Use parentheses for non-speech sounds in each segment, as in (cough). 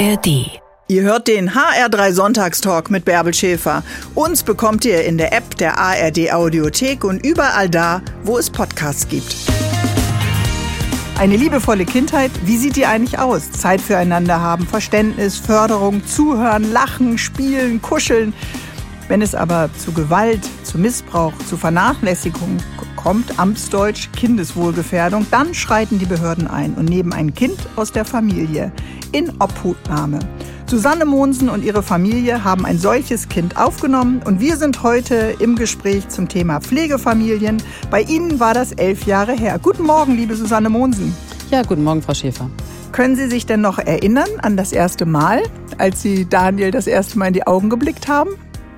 ARD. Ihr hört den HR3 Sonntagstalk mit Bärbel Schäfer. Uns bekommt ihr in der App der ARD Audiothek und überall da, wo es Podcasts gibt. Eine liebevolle Kindheit, wie sieht die eigentlich aus? Zeit füreinander haben, Verständnis, Förderung, Zuhören, Lachen, Spielen, Kuscheln. Wenn es aber zu Gewalt, zu Missbrauch, zu Vernachlässigung kommt, Amtsdeutsch Kindeswohlgefährdung, dann schreiten die Behörden ein und nehmen ein Kind aus der Familie in Obhutnahme. Susanne Mohnsen und ihre Familie haben ein solches Kind aufgenommen und wir sind heute im Gespräch zum Thema Pflegefamilien. Bei Ihnen war das elf Jahre her. Guten Morgen, liebe Susanne Mohnsen. Ja, guten Morgen, Frau Schäfer. Können Sie sich denn noch erinnern an das erste Mal, als Sie Daniel das erste Mal in die Augen geblickt haben?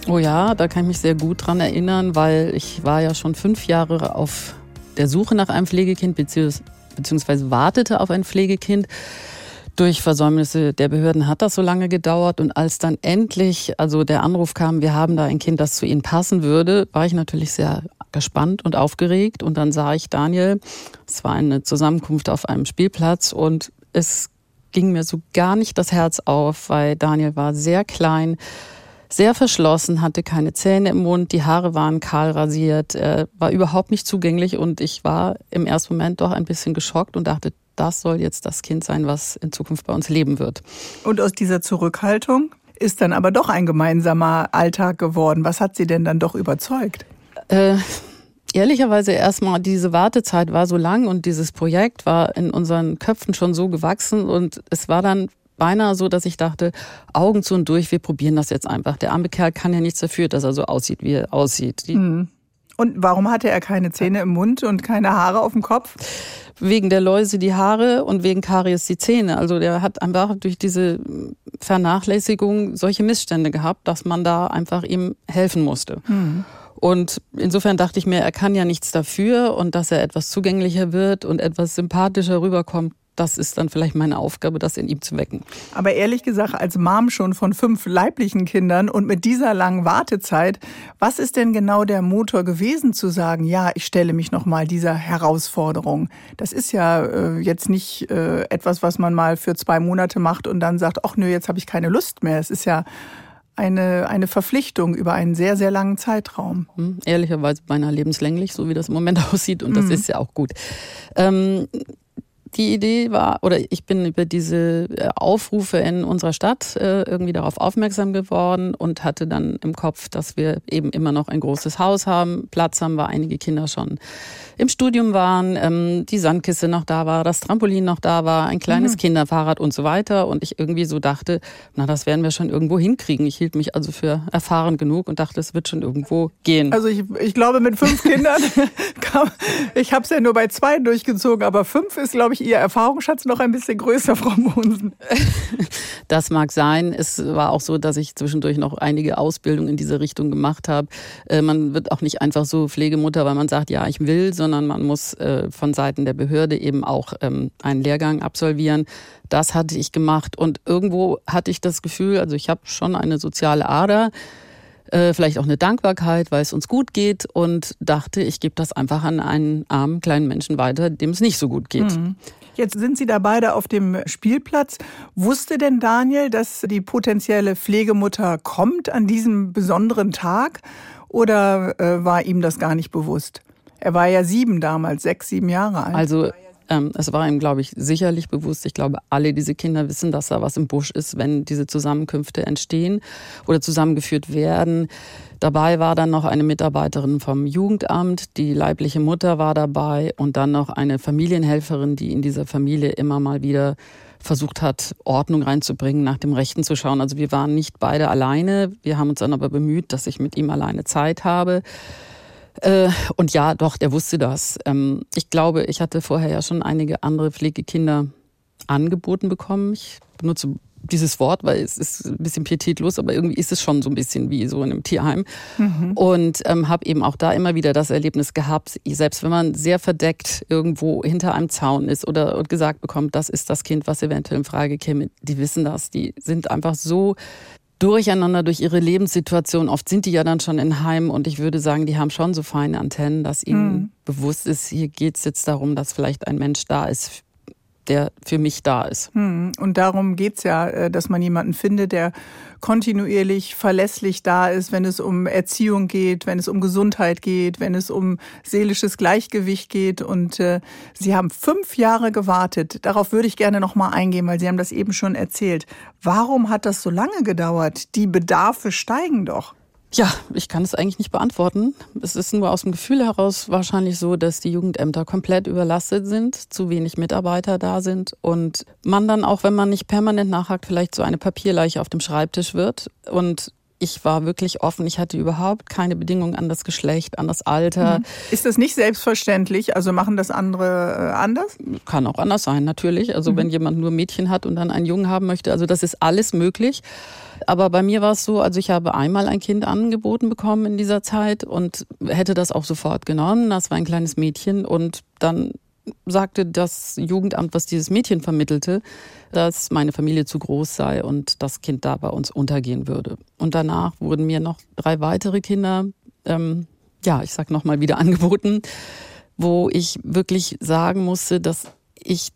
Oh ja, da kann ich mich sehr gut dran erinnern, weil ich war ja schon fünf Jahre auf der Suche nach einem Pflegekind beziehungsweise wartete auf ein Pflegekind. Durch Versäumnisse der Behörden hat das so lange gedauert und als dann endlich also der Anruf kam, wir haben da ein Kind, das zu Ihnen passen würde, war ich natürlich sehr gespannt und aufgeregt und dann sah ich Daniel. Es war eine Zusammenkunft auf einem Spielplatz und es ging mir so gar nicht das Herz auf, weil Daniel war sehr klein, sehr verschlossen, hatte keine Zähne im Mund, die Haare waren kahl rasiert, er war überhaupt nicht zugänglich und ich war im ersten Moment doch ein bisschen geschockt und dachte, das soll jetzt das Kind sein, was in Zukunft bei uns leben wird. Und aus dieser Zurückhaltung ist dann aber doch ein gemeinsamer Alltag geworden. Was hat Sie denn dann doch überzeugt? Äh, ehrlicherweise erstmal, diese Wartezeit war so lang und dieses Projekt war in unseren Köpfen schon so gewachsen und es war dann beinahe so, dass ich dachte, Augen zu und durch, wir probieren das jetzt einfach. Der arme Kerl kann ja nichts dafür, dass er so aussieht, wie er aussieht. Mhm. Und warum hatte er keine Zähne im Mund und keine Haare auf dem Kopf? Wegen der Läuse die Haare und wegen Karies die Zähne. Also der hat einfach durch diese Vernachlässigung solche Missstände gehabt, dass man da einfach ihm helfen musste. Mhm. Und insofern dachte ich mir, er kann ja nichts dafür und dass er etwas zugänglicher wird und etwas sympathischer rüberkommt, das ist dann vielleicht meine Aufgabe, das in ihm zu wecken. Aber ehrlich gesagt, als Mom schon von fünf leiblichen Kindern und mit dieser langen Wartezeit, was ist denn genau der Motor gewesen zu sagen, ja, ich stelle mich noch mal dieser Herausforderung? Das ist ja äh, jetzt nicht äh, etwas, was man mal für zwei Monate macht und dann sagt, ach nö, jetzt habe ich keine Lust mehr. Es ist ja eine, eine Verpflichtung über einen sehr, sehr langen Zeitraum. Hm, ehrlicherweise beinahe lebenslänglich, so wie das im Moment (laughs) aussieht. Und das mhm. ist ja auch gut. Ähm, die Idee war, oder ich bin über diese äh, Aufrufe in unserer Stadt äh, irgendwie darauf aufmerksam geworden und hatte dann im Kopf, dass wir eben immer noch ein großes Haus haben, Platz haben, weil einige Kinder schon im Studium waren, ähm, die Sandkiste noch da war, das Trampolin noch da war, ein kleines mhm. Kinderfahrrad und so weiter. Und ich irgendwie so dachte, na, das werden wir schon irgendwo hinkriegen. Ich hielt mich also für erfahren genug und dachte, es wird schon irgendwo gehen. Also ich, ich glaube, mit fünf Kindern, (laughs) kam, ich habe es ja nur bei zwei durchgezogen, aber fünf ist, glaube ich, Ihr Erfahrungsschatz noch ein bisschen größer, Frau Monsen. (laughs) Das mag sein. Es war auch so, dass ich zwischendurch noch einige Ausbildungen in diese Richtung gemacht habe. Äh, man wird auch nicht einfach so Pflegemutter, weil man sagt, ja, ich will, sondern man muss äh, von Seiten der Behörde eben auch ähm, einen Lehrgang absolvieren. Das hatte ich gemacht und irgendwo hatte ich das Gefühl, also ich habe schon eine soziale Ader, äh, vielleicht auch eine Dankbarkeit, weil es uns gut geht und dachte, ich gebe das einfach an einen armen kleinen Menschen weiter, dem es nicht so gut geht. Mhm. Jetzt sind Sie da beide auf dem Spielplatz. Wusste denn Daniel, dass die potenzielle Pflegemutter kommt an diesem besonderen Tag oder äh, war ihm das gar nicht bewusst? Er war ja sieben damals, sechs, sieben Jahre alt. Also es war ihm, glaube ich, sicherlich bewusst. Ich glaube, alle diese Kinder wissen, dass da was im Busch ist, wenn diese Zusammenkünfte entstehen oder zusammengeführt werden. Dabei war dann noch eine Mitarbeiterin vom Jugendamt, die leibliche Mutter war dabei und dann noch eine Familienhelferin, die in dieser Familie immer mal wieder versucht hat, Ordnung reinzubringen, nach dem Rechten zu schauen. Also wir waren nicht beide alleine. Wir haben uns dann aber bemüht, dass ich mit ihm alleine Zeit habe. Äh, und ja, doch, der wusste das. Ähm, ich glaube, ich hatte vorher ja schon einige andere Pflegekinder angeboten bekommen. Ich benutze dieses Wort, weil es ist ein bisschen pietätlos, aber irgendwie ist es schon so ein bisschen wie so in einem Tierheim. Mhm. Und ähm, habe eben auch da immer wieder das Erlebnis gehabt, selbst wenn man sehr verdeckt irgendwo hinter einem Zaun ist oder gesagt bekommt, das ist das Kind, was eventuell in Frage käme, die wissen das, die sind einfach so durcheinander durch ihre Lebenssituation. Oft sind die ja dann schon in Heim und ich würde sagen, die haben schon so feine Antennen, dass ihnen mhm. bewusst ist, hier geht es jetzt darum, dass vielleicht ein Mensch da ist, der für mich da ist. Hm. Und darum geht's ja, äh, dass man jemanden findet, der kontinuierlich verlässlich da ist, wenn es um Erziehung geht, wenn es um Gesundheit geht, wenn es um seelisches Gleichgewicht geht. Und äh, Sie haben fünf Jahre gewartet. Darauf würde ich gerne noch mal eingehen, weil Sie haben das eben schon erzählt. Warum hat das so lange gedauert? Die Bedarfe steigen doch. Ja, ich kann es eigentlich nicht beantworten. Es ist nur aus dem Gefühl heraus wahrscheinlich so, dass die Jugendämter komplett überlastet sind, zu wenig Mitarbeiter da sind und man dann auch, wenn man nicht permanent nachhakt, vielleicht so eine Papierleiche auf dem Schreibtisch wird. Und ich war wirklich offen. Ich hatte überhaupt keine Bedingungen an das Geschlecht, an das Alter. Mhm. Ist das nicht selbstverständlich? Also machen das andere äh, anders? Kann auch anders sein, natürlich. Also mhm. wenn jemand nur Mädchen hat und dann einen Jungen haben möchte, also das ist alles möglich. Aber bei mir war es so, also ich habe einmal ein Kind angeboten bekommen in dieser Zeit und hätte das auch sofort genommen. Das war ein kleines Mädchen und dann sagte das Jugendamt, was dieses Mädchen vermittelte, dass meine Familie zu groß sei und das Kind da bei uns untergehen würde. Und danach wurden mir noch drei weitere Kinder, ähm, ja, ich sag noch mal wieder angeboten, wo ich wirklich sagen musste, dass ich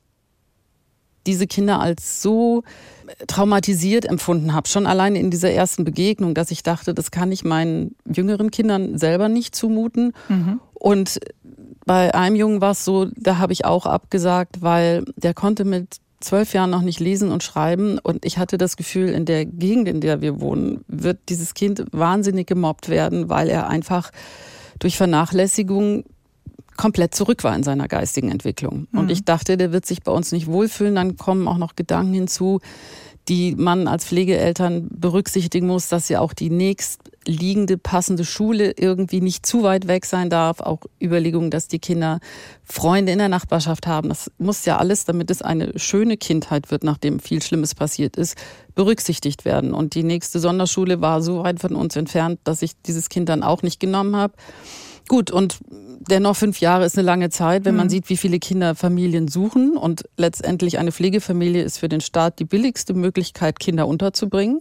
diese Kinder als so traumatisiert empfunden habe, schon alleine in dieser ersten Begegnung, dass ich dachte, das kann ich meinen jüngeren Kindern selber nicht zumuten. Mhm. Und bei einem Jungen war es so, da habe ich auch abgesagt, weil der konnte mit zwölf Jahren noch nicht lesen und schreiben und ich hatte das Gefühl, in der Gegend, in der wir wohnen, wird dieses Kind wahnsinnig gemobbt werden, weil er einfach durch Vernachlässigung komplett zurück war in seiner geistigen Entwicklung. Mhm. Und ich dachte, der wird sich bei uns nicht wohlfühlen. Dann kommen auch noch Gedanken hinzu, die man als Pflegeeltern berücksichtigen muss, dass ja auch die nächstliegende passende Schule irgendwie nicht zu weit weg sein darf. Auch Überlegungen, dass die Kinder Freunde in der Nachbarschaft haben. Das muss ja alles, damit es eine schöne Kindheit wird, nachdem viel Schlimmes passiert ist, berücksichtigt werden. Und die nächste Sonderschule war so weit von uns entfernt, dass ich dieses Kind dann auch nicht genommen habe. Gut, und dennoch fünf Jahre ist eine lange Zeit, wenn man mhm. sieht, wie viele Kinder Familien suchen. Und letztendlich eine Pflegefamilie ist für den Staat die billigste Möglichkeit, Kinder unterzubringen.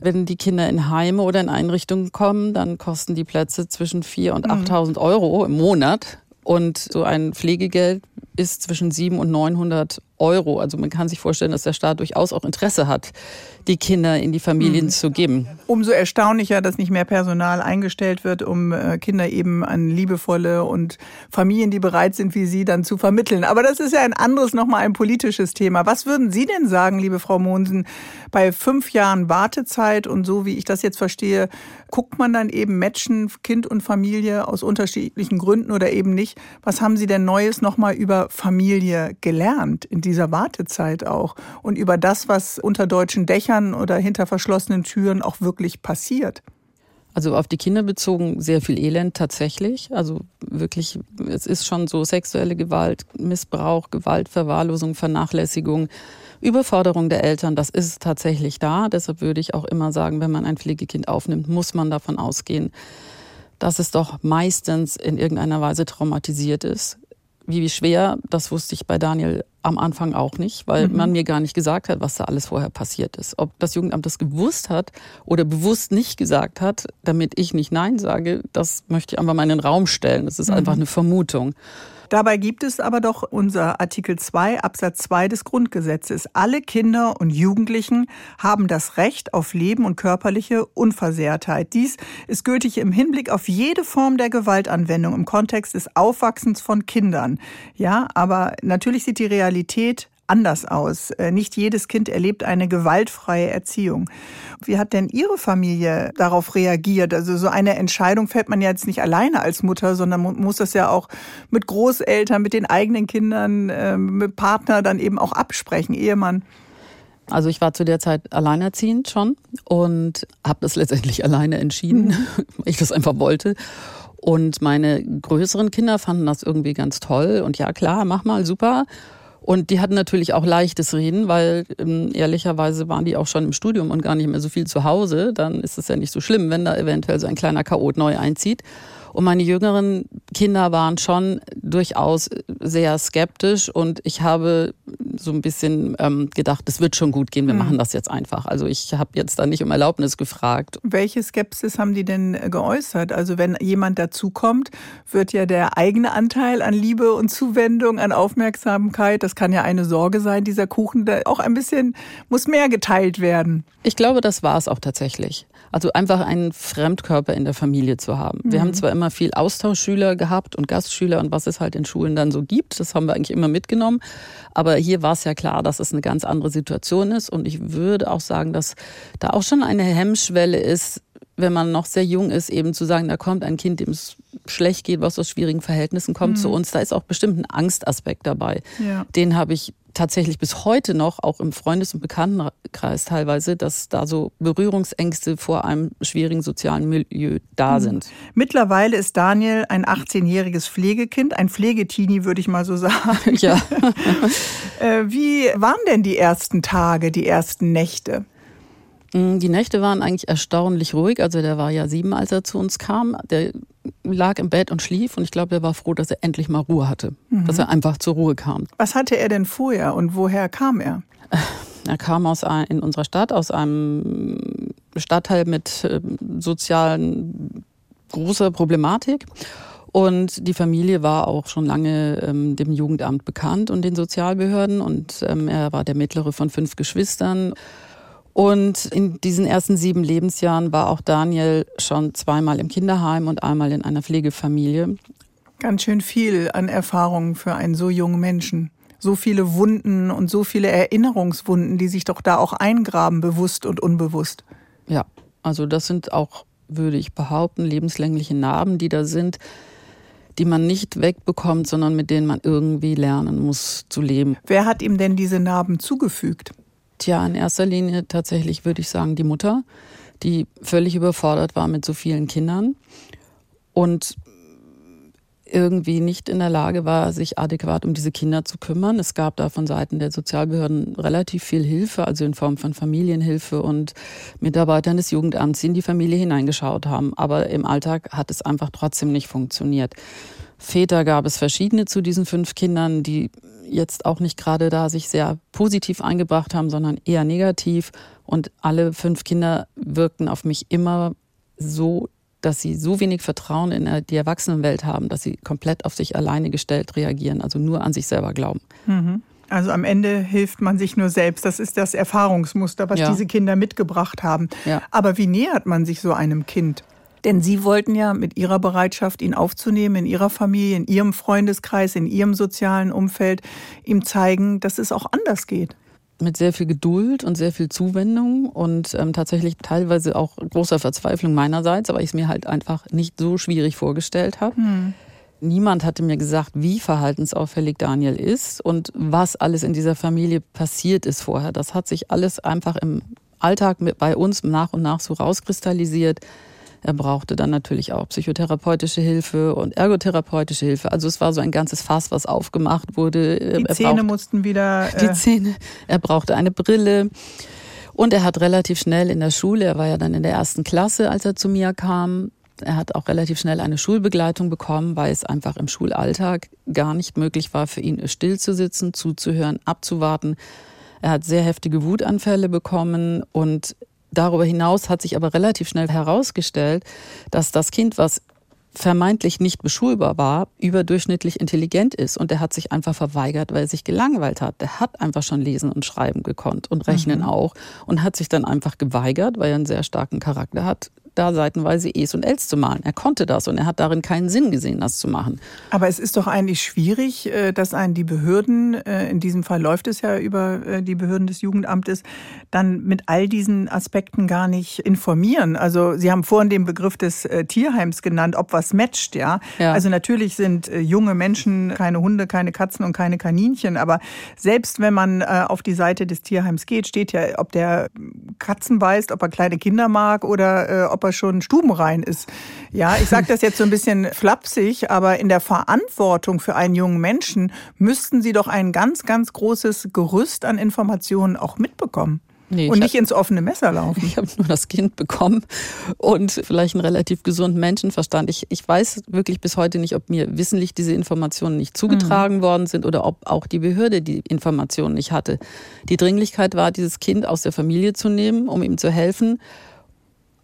Wenn die Kinder in Heime oder in Einrichtungen kommen, dann kosten die Plätze zwischen 4.000 und 8.000 mhm. Euro im Monat. Und so ein Pflegegeld ist zwischen 700 und 900 Euro. Also man kann sich vorstellen, dass der Staat durchaus auch Interesse hat, die Kinder in die Familien mhm. zu geben. Umso erstaunlicher, dass nicht mehr Personal eingestellt wird, um äh, Kinder eben an liebevolle und Familien, die bereit sind, wie Sie, dann zu vermitteln. Aber das ist ja ein anderes, nochmal ein politisches Thema. Was würden Sie denn sagen, liebe Frau Mohnsen, bei fünf Jahren Wartezeit und so, wie ich das jetzt verstehe, guckt man dann eben Matchen, Kind und Familie aus unterschiedlichen Gründen oder eben nicht. Was haben Sie denn Neues nochmal über Familie gelernt in dieser Wartezeit auch und über das, was unter deutschen Dächern oder hinter verschlossenen Türen auch wirklich passiert? Also auf die Kinder bezogen sehr viel Elend tatsächlich. Also wirklich, es ist schon so sexuelle Gewalt, Missbrauch, Gewalt, Verwahrlosung, Vernachlässigung, Überforderung der Eltern, das ist tatsächlich da. Deshalb würde ich auch immer sagen, wenn man ein Pflegekind aufnimmt, muss man davon ausgehen, dass es doch meistens in irgendeiner Weise traumatisiert ist. Wie schwer, das wusste ich bei Daniel am Anfang auch nicht, weil mhm. man mir gar nicht gesagt hat, was da alles vorher passiert ist. Ob das Jugendamt das gewusst hat oder bewusst nicht gesagt hat, damit ich nicht Nein sage, das möchte ich einfach mal in den Raum stellen. Das ist mhm. einfach eine Vermutung. Dabei gibt es aber doch unser Artikel 2 Absatz 2 des Grundgesetzes. Alle Kinder und Jugendlichen haben das Recht auf Leben und körperliche Unversehrtheit. Dies ist gültig im Hinblick auf jede Form der Gewaltanwendung im Kontext des Aufwachsens von Kindern. Ja, aber natürlich sieht die Realität anders aus. Äh, nicht jedes Kind erlebt eine gewaltfreie Erziehung. Wie hat denn Ihre Familie darauf reagiert? Also so eine Entscheidung fällt man ja jetzt nicht alleine als Mutter, sondern man muss das ja auch mit Großeltern, mit den eigenen Kindern, ähm, mit Partner dann eben auch absprechen, Ehemann. Also ich war zu der Zeit alleinerziehend schon und habe das letztendlich (laughs) alleine entschieden, mhm. weil ich das einfach wollte. Und meine größeren Kinder fanden das irgendwie ganz toll und ja klar, mach mal, super. Und die hatten natürlich auch leichtes Reden, weil ähm, ehrlicherweise waren die auch schon im Studium und gar nicht mehr so viel zu Hause. Dann ist es ja nicht so schlimm, wenn da eventuell so ein kleiner Chaot neu einzieht. Und meine jüngeren Kinder waren schon durchaus sehr skeptisch und ich habe so ein bisschen ähm, gedacht, es wird schon gut gehen, wir mhm. machen das jetzt einfach. Also ich habe jetzt da nicht um Erlaubnis gefragt. Welche Skepsis haben die denn geäußert? Also wenn jemand dazukommt, wird ja der eigene Anteil an Liebe und Zuwendung, an Aufmerksamkeit, das kann ja eine Sorge sein, dieser Kuchen, der auch ein bisschen muss mehr geteilt werden. Ich glaube, das war es auch tatsächlich. Also einfach einen Fremdkörper in der Familie zu haben. Mhm. Wir haben mhm. zwar immer viel Austauschschüler gehabt und Gastschüler und was es halt in Schulen dann so gibt, das haben wir eigentlich immer mitgenommen. Aber hier war es ja klar, dass es eine ganz andere Situation ist. Und ich würde auch sagen, dass da auch schon eine Hemmschwelle ist, wenn man noch sehr jung ist, eben zu sagen, da kommt ein Kind, dem es schlecht geht, was aus schwierigen Verhältnissen kommt mhm. zu uns. Da ist auch bestimmt ein Angstaspekt dabei. Ja. Den habe ich tatsächlich bis heute noch, auch im Freundes- und Bekanntenkreis teilweise, dass da so Berührungsängste vor einem schwierigen sozialen Milieu da mhm. sind. Mittlerweile ist Daniel ein 18-jähriges Pflegekind, ein Pflegetini, würde ich mal so sagen. (laughs) Ja. Äh, wie waren denn die ersten Tage, die ersten Nächte? Mm, die Nächte waren eigentlich erstaunlich ruhig. Also der war ja sieben, als er zu uns kam. Der lag im Bett und schlief und ich glaube, er war froh, dass er endlich mal Ruhe hatte, mhm. dass er einfach zur Ruhe kam. Was hatte er denn vorher und woher kam er? Er kam aus ein, in unserer Stadt aus einem Stadtteil mit äh, sozialen großer Problematik. Und die Familie war auch schon lange ähm, dem Jugendamt bekannt und den Sozialbehörden. Und ähm, er war der mittlere von fünf Geschwistern. Und in diesen ersten sieben Lebensjahren war auch Daniel schon zweimal im Kinderheim und einmal in einer Pflegefamilie. Ganz schön viel an Erfahrungen für einen so jungen Menschen. So viele Wunden und so viele Erinnerungswunden, die sich doch da auch eingraben, bewusst und unbewusst. Ja, also das sind auch, würde ich behaupten, lebenslängliche Narben, die da sind, die man nicht wegbekommt, sondern mit denen man irgendwie lernen muss zu leben. Wer hat ihm denn diese Narben zugefügt? Tja, in erster Linie tatsächlich würde ich sagen die Mutter, die völlig überfordert war mit so vielen Kindern und irgendwie nicht in der Lage war, sich adäquat um diese Kinder zu kümmern. Es gab da von Seiten der Sozialbehörden relativ viel Hilfe, also in Form von Familienhilfe und Mitarbeitern des Jugendamts, die in die Familie hineingeschaut haben. Aber im Alltag hat es einfach trotzdem nicht funktioniert. Väter gab es verschiedene zu diesen fünf Kindern, die jetzt auch nicht gerade da sich sehr positiv eingebracht haben, sondern eher negativ. Und alle fünf Kinder wirkten auf mich immer so, dass sie so wenig Vertrauen in die Erwachsenenwelt haben, dass sie komplett auf sich alleine gestellt reagieren, also nur an sich selber glauben. Mhm. Also am Ende hilft man sich nur selbst. Das ist das Erfahrungsmuster, was ja. diese Kinder mitgebracht haben. Ja. Aber wie nähert man sich so einem Kind? Denn Sie wollten ja mit Ihrer Bereitschaft, ihn aufzunehmen in Ihrer Familie, in Ihrem Freundeskreis, in Ihrem sozialen Umfeld, ihm zeigen, dass es auch anders geht mit sehr viel Geduld und sehr viel Zuwendung und ähm, tatsächlich teilweise auch großer Verzweiflung meinerseits, aber ich es mir halt einfach nicht so schwierig vorgestellt habe. Hm. Niemand hatte mir gesagt, wie verhaltensauffällig Daniel ist und was alles in dieser Familie passiert ist vorher. Das hat sich alles einfach im Alltag bei uns nach und nach so rauskristallisiert. Er brauchte dann natürlich auch psychotherapeutische Hilfe und ergotherapeutische Hilfe. Also es war so ein ganzes Fass, was aufgemacht wurde. Die er Zähne braucht, mussten wieder. (laughs) Äh die Zähne. Er brauchte eine Brille. Und er hat relativ schnell in der Schule, er war ja dann in der ersten Klasse, als er zu mir kam, er hat auch relativ schnell eine Schulbegleitung bekommen, weil es einfach im Schulalltag gar nicht möglich war, für ihn still zu sitzen, zuzuhören, abzuwarten. Er hat sehr heftige Wutanfälle bekommen und Darüber hinaus hat sich aber relativ schnell herausgestellt, dass das Kind, was vermeintlich nicht beschulbar war, überdurchschnittlich intelligent ist. Und er hat sich einfach verweigert, weil er sich gelangweilt hat. Der hat einfach schon lesen und schreiben gekonnt und rechnen mhm. auch und hat sich dann einfach geweigert, weil er einen sehr starken Charakter hat, da seitenweise E's und L's zu malen. Er konnte das und er hat darin keinen Sinn gesehen, das zu machen. Aber es ist doch eigentlich schwierig, äh, dass einen die Behörden, äh, in diesem Fall läuft es ja über äh, die Behörden des Jugendamtes, dann mit all diesen Aspekten gar nicht informieren. Also Sie haben vorhin den Begriff des Tierheims genannt, ob was matcht, ja. ja. Also natürlich sind junge Menschen keine Hunde, keine Katzen und keine Kaninchen, aber selbst wenn man auf die Seite des Tierheims geht, steht ja, ob der Katzen beißt, ob er kleine Kinder mag oder ob ob er schon stubenrein ist. Ja, ich sage das jetzt so ein bisschen (laughs) flapsig, aber in der Verantwortung für einen jungen Menschen müssten Sie doch ein ganz, ganz großes Gerüst an Informationen auch mitbekommen. Nee, und nicht hab, ins offene Messer laufen. (laughs) Ich habe nur das Kind bekommen und vielleicht einen relativ gesunden Menschenverstand. Ich, ich weiß wirklich bis heute nicht, ob mir wissentlich diese Informationen nicht zugetragen mhm. worden sind oder ob auch die Behörde die Informationen nicht hatte. Die Dringlichkeit war, dieses Kind aus der Familie zu nehmen, um ihm zu helfen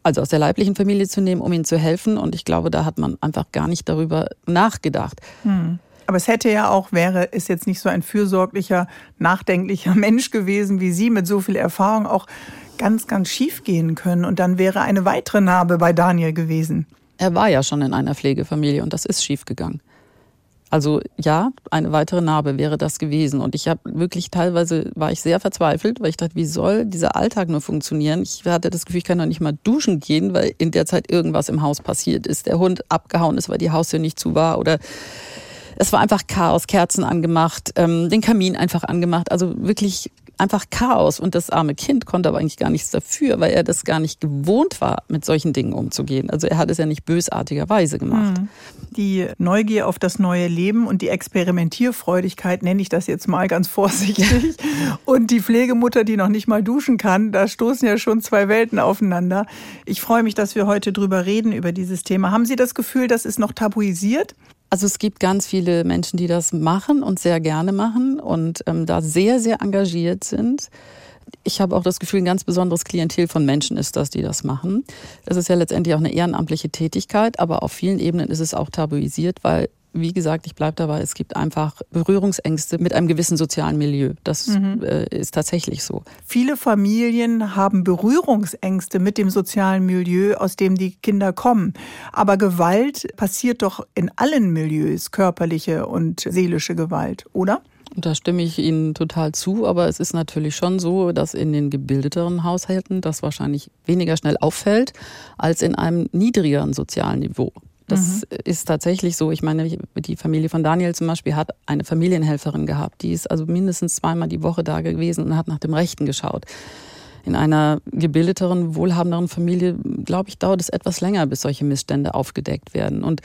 also aus der leiblichen Familie zu nehmen, um ihm zu helfen. Und ich glaube, da hat man einfach gar nicht darüber nachgedacht. Hm. Aber es hätte ja auch, wäre, ist jetzt nicht so ein fürsorglicher, nachdenklicher (laughs) Mensch gewesen wie Sie mit so viel Erfahrung, auch ganz, ganz schief gehen können. Und dann wäre eine weitere Narbe bei Daniel gewesen. Er war ja schon in einer Pflegefamilie und das ist schief gegangen. Also ja, eine weitere Narbe wäre das gewesen. Und ich habe wirklich teilweise war ich sehr verzweifelt, weil ich dachte, wie soll dieser Alltag nur funktionieren? Ich hatte das Gefühl, ich kann noch nicht mal duschen gehen, weil in der Zeit irgendwas im Haus passiert ist. Der Hund abgehauen ist, weil die Haustür nicht zu war oder es war einfach Chaos, Kerzen angemacht, ähm, den Kamin einfach angemacht. Also wirklich einfach Chaos. Und das arme Kind konnte aber eigentlich gar nichts dafür, weil er das gar nicht gewohnt war, mit solchen Dingen umzugehen. Also er hat es ja nicht bösartigerweise gemacht. Hm. Die Neugier auf das neue Leben und die Experimentierfreudigkeit, nenne ich das jetzt mal ganz (laughs) vorsichtig. (laughs) und die Pflegemutter, die noch nicht mal duschen kann, da stoßen ja schon zwei Welten aufeinander. Ich freue mich, dass wir heute drüber reden, über dieses Thema. Haben Sie das Gefühl, das ist noch tabuisiert? Also es gibt ganz viele Menschen, die das machen und sehr gerne machen und ähm, da sehr, sehr engagiert sind. Ich habe auch das Gefühl, ein ganz besonderes Klientel von Menschen ist das, die das machen. Das ist ja letztendlich auch eine ehrenamtliche Tätigkeit, aber auf vielen Ebenen ist es auch tabuisiert, weil wie gesagt, ich bleibe dabei, es gibt einfach Berührungsängste mit einem gewissen sozialen Milieu. Das mhm. äh, ist tatsächlich so. Viele Familien haben Berührungsängste mit dem sozialen Milieu, aus dem die Kinder kommen. Aber Gewalt passiert doch in allen Milieus, körperliche und seelische Gewalt, oder? Da stimme ich Ihnen total zu, aber es ist natürlich schon so, dass in den gebildeteren Haushalten das wahrscheinlich weniger schnell auffällt als in einem niedrigeren sozialen Niveau. Das mhm. ist tatsächlich so. Ich meine, die Familie von Daniel zum Beispiel hat eine Familienhelferin gehabt. Die ist also mindestens zweimal die Woche da gewesen und hat nach dem Rechten geschaut. In einer gebildeteren, wohlhabenderen Familie, glaube ich, dauert es etwas länger, bis solche Missstände aufgedeckt werden. Und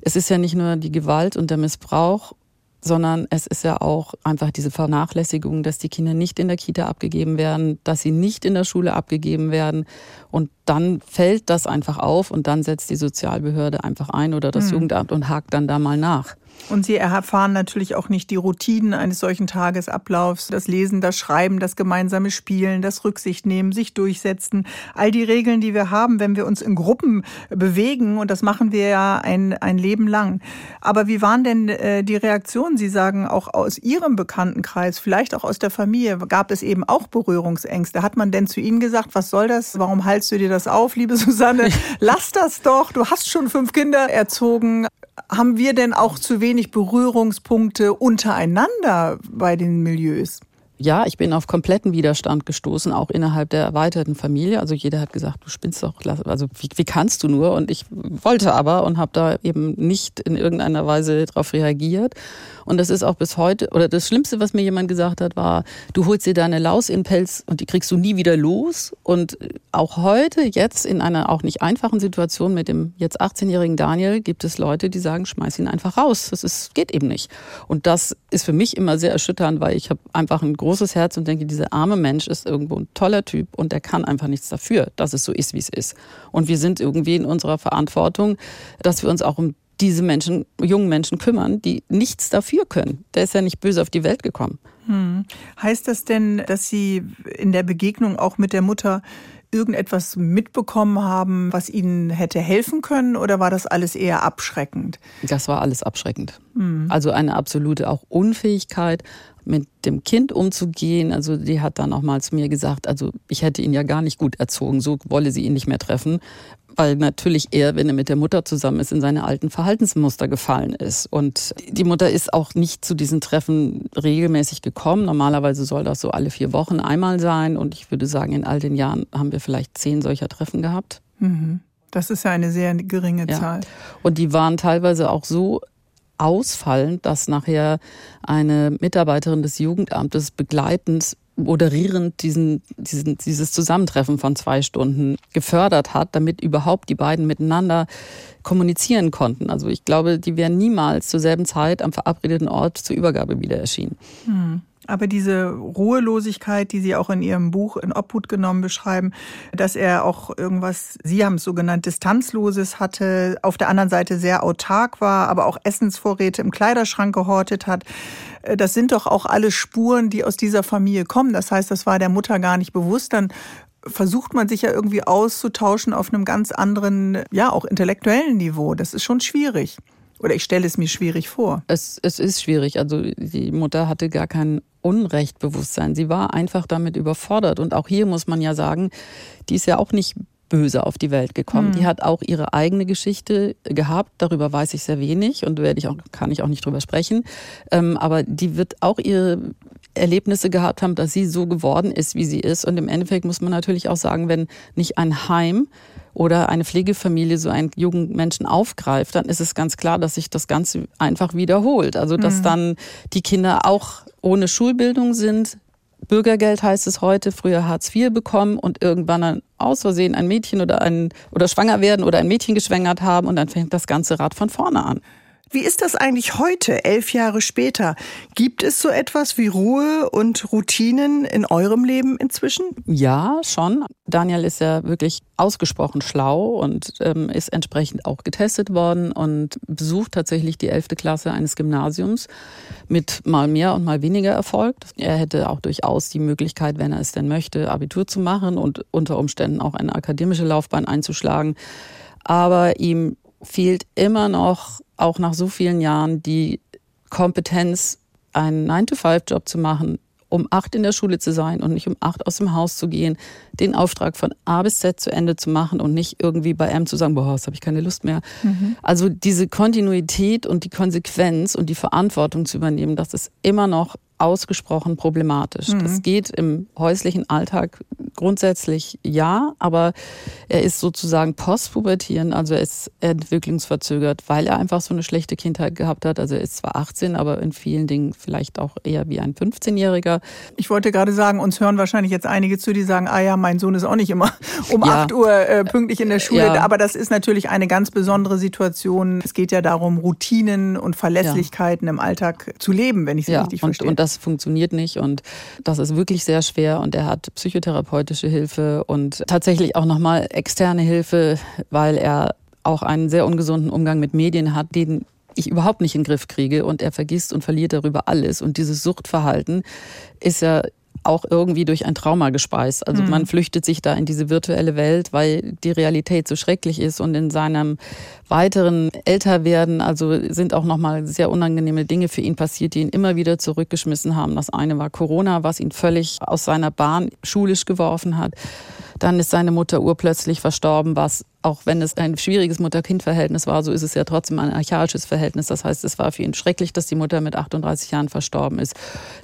es ist ja nicht nur die Gewalt und der Missbrauch sondern es ist ja auch einfach diese Vernachlässigung, dass die Kinder nicht in der Kita abgegeben werden, dass sie nicht in der Schule abgegeben werden. Und dann fällt das einfach auf und dann setzt die Sozialbehörde einfach ein oder das mhm. Jugendamt und hakt dann da mal nach. Und Sie erfahren natürlich auch nicht die Routinen eines solchen Tagesablaufs, das Lesen, das Schreiben, das gemeinsame Spielen, das Rücksicht nehmen, sich durchsetzen. All die Regeln, die wir haben, wenn wir uns in Gruppen bewegen, und das machen wir ja ein, ein Leben lang. Aber wie waren denn äh, die Reaktionen? Sie sagen auch aus Ihrem Bekanntenkreis, vielleicht auch aus der Familie, gab es eben auch Berührungsängste. Hat man denn zu Ihnen gesagt, was soll das? Warum haltst du dir das auf, liebe Susanne? (laughs) Lass das doch. Du hast schon fünf Kinder erzogen haben wir denn auch zu wenig Berührungspunkte untereinander bei den Milieus? Ja, ich bin auf kompletten Widerstand gestoßen, auch innerhalb der erweiterten Familie. Also jeder hat gesagt, du spinnst doch, also wie, wie kannst du nur? Und ich wollte aber und habe da eben nicht in irgendeiner Weise darauf reagiert. Und das ist auch bis heute, oder das Schlimmste, was mir jemand gesagt hat, war, du holst dir deine Laus in Pelz und die kriegst du nie wieder los. Und auch heute, jetzt in einer auch nicht einfachen Situation mit dem jetzt 18-jährigen Daniel, gibt es Leute, die sagen, schmeiß ihn einfach raus. Das ist, geht eben nicht. Und das ist für mich immer sehr erschütternd, weil ich habe einfach ein großes Herz und denke, dieser arme Mensch ist irgendwo ein toller Typ und der kann einfach nichts dafür, dass es so ist, wie es ist. Und wir sind irgendwie in unserer Verantwortung, dass wir uns auch um diese Menschen, jungen Menschen kümmern, die nichts dafür können. Der ist ja nicht böse auf die Welt gekommen. Hm. Heißt das denn, dass Sie in der Begegnung auch mit der Mutter irgendetwas mitbekommen haben, was Ihnen hätte helfen können oder war das alles eher abschreckend? Das war alles abschreckend. Hm. Also eine absolute auch Unfähigkeit, mit dem Kind umzugehen. Also die hat dann auch mal zu mir gesagt, also ich hätte ihn ja gar nicht gut erzogen, so wolle sie ihn nicht mehr treffen, weil natürlich er, wenn er mit der Mutter zusammen ist, in seine alten Verhaltensmuster gefallen ist. Und die Mutter ist auch nicht zu diesen Treffen regelmäßig gekommen. Normalerweise soll das so alle vier Wochen einmal sein. Und ich würde sagen, in all den Jahren haben wir vielleicht zehn solcher Treffen gehabt. Mhm. Das ist ja eine sehr geringe ja. Zahl. Und die waren teilweise auch so ausfallend, dass nachher eine Mitarbeiterin des Jugendamtes begleitend moderierend diesen, diesen, dieses Zusammentreffen von zwei Stunden gefördert hat, damit überhaupt die beiden miteinander kommunizieren konnten. Also ich glaube, die wären niemals zur selben Zeit am verabredeten Ort zur Übergabe wieder erschienen. Hm. Aber diese Ruhelosigkeit, die Sie auch in Ihrem Buch in Obhut genommen beschreiben, dass er auch irgendwas, Sie haben es so genannt, Distanzloses hatte, auf der anderen Seite sehr autark war, aber auch Essensvorräte im Kleiderschrank gehortet hat. Äh, das sind doch auch alle Spuren, die aus dieser Familie kommen. Das heißt, das war der Mutter gar nicht bewusst. Dann versucht man sich ja irgendwie auszutauschen auf einem ganz anderen, ja, auch intellektuellen Niveau. Das ist schon schwierig. Oder ich stelle es mir schwierig vor. Es, es ist schwierig. Also die Mutter hatte gar kein Unrechtbewusstsein. Sie war einfach damit überfordert. Und auch hier muss man ja sagen, die ist ja auch nicht böse auf die Welt gekommen. Mhm. Die hat auch ihre eigene Geschichte gehabt. Darüber weiß ich sehr wenig und werde ich auch, kann ich auch nicht drüber sprechen. Ähm, aber die wird auch ihre Erlebnisse gehabt haben, dass sie so geworden ist, wie sie ist. Und im Endeffekt muss man natürlich auch sagen, wenn nicht ein Heim oder eine Pflegefamilie so einen jungen Menschen aufgreift, dann ist es ganz klar, dass sich das Ganze einfach wiederholt. Also dass mhm. dann die Kinder auch ohne Schulbildung sind, Bürgergeld heißt es heute, früher Hartz IV bekommen und irgendwann dann aus Versehen ein Mädchen oder ein oder schwanger werden oder ein Mädchen geschwängert haben und dann fängt das ganze Rad von vorne an. Wie ist das eigentlich heute, elf Jahre später? Gibt es so etwas wie Ruhe und Routinen in eurem Leben inzwischen? Ja, schon. Daniel ist ja wirklich ausgesprochen schlau und ähm, ist entsprechend auch getestet worden und besucht tatsächlich die elfte Klasse eines Gymnasiums mit mal mehr und mal weniger Erfolg. Er hätte auch durchaus die Möglichkeit, wenn er es denn möchte, Abitur zu machen und unter Umständen auch eine akademische Laufbahn einzuschlagen. Aber ihm fehlt immer noch, auch nach so vielen Jahren, die Kompetenz, einen 9-to-5-Job zu machen, um acht in der Schule zu sein und nicht um acht aus dem Haus zu gehen, den Auftrag von A bis Z zu Ende zu machen und nicht irgendwie bei M zu sagen, boah, das habe ich keine Lust mehr. Mhm. Also diese Kontinuität und die Konsequenz und die Verantwortung zu übernehmen, das ist immer noch ausgesprochen problematisch. Mhm. Das geht im häuslichen Alltag grundsätzlich ja, aber er ist sozusagen postpubertierend, also er ist entwicklungsverzögert, weil er einfach so eine schlechte Kindheit gehabt hat. Also er ist zwar 18, aber in vielen Dingen vielleicht auch eher wie ein 15-Jähriger. Ich wollte gerade sagen, uns hören wahrscheinlich jetzt einige zu, die sagen, ah ja, mein Sohn ist auch nicht immer (laughs) um ja. 8 Uhr äh, pünktlich in der Schule. Ja. Aber das ist natürlich eine ganz besondere Situation. Es geht ja darum, Routinen und Verlässlichkeiten ja. im Alltag zu leben, wenn ich es richtig und, verstehe. Und das funktioniert nicht und das ist wirklich sehr schwer und er hat psychotherapeutische Hilfe und tatsächlich auch nochmal externe Hilfe, weil er auch einen sehr ungesunden Umgang mit Medien hat, den ich überhaupt nicht in den Griff kriege und er vergisst und verliert darüber alles. Und dieses Suchtverhalten ist ja auch irgendwie durch ein Trauma gespeist. Also mhm. man flüchtet sich da in diese virtuelle Welt, weil die Realität so schrecklich ist und in seinem weiteren Älterwerden, also sind auch nochmal sehr unangenehme Dinge für ihn passiert, die ihn immer wieder zurückgeschmissen haben. Das eine war Corona, was ihn völlig aus seiner Bahn schulisch geworfen hat. Dann ist seine Mutter urplötzlich verstorben, was auch wenn es ein schwieriges Mutter-Kind-Verhältnis war, so ist es ja trotzdem ein archaisches Verhältnis. Das heißt, es war für ihn schrecklich, dass die Mutter mit 38 Jahren verstorben ist.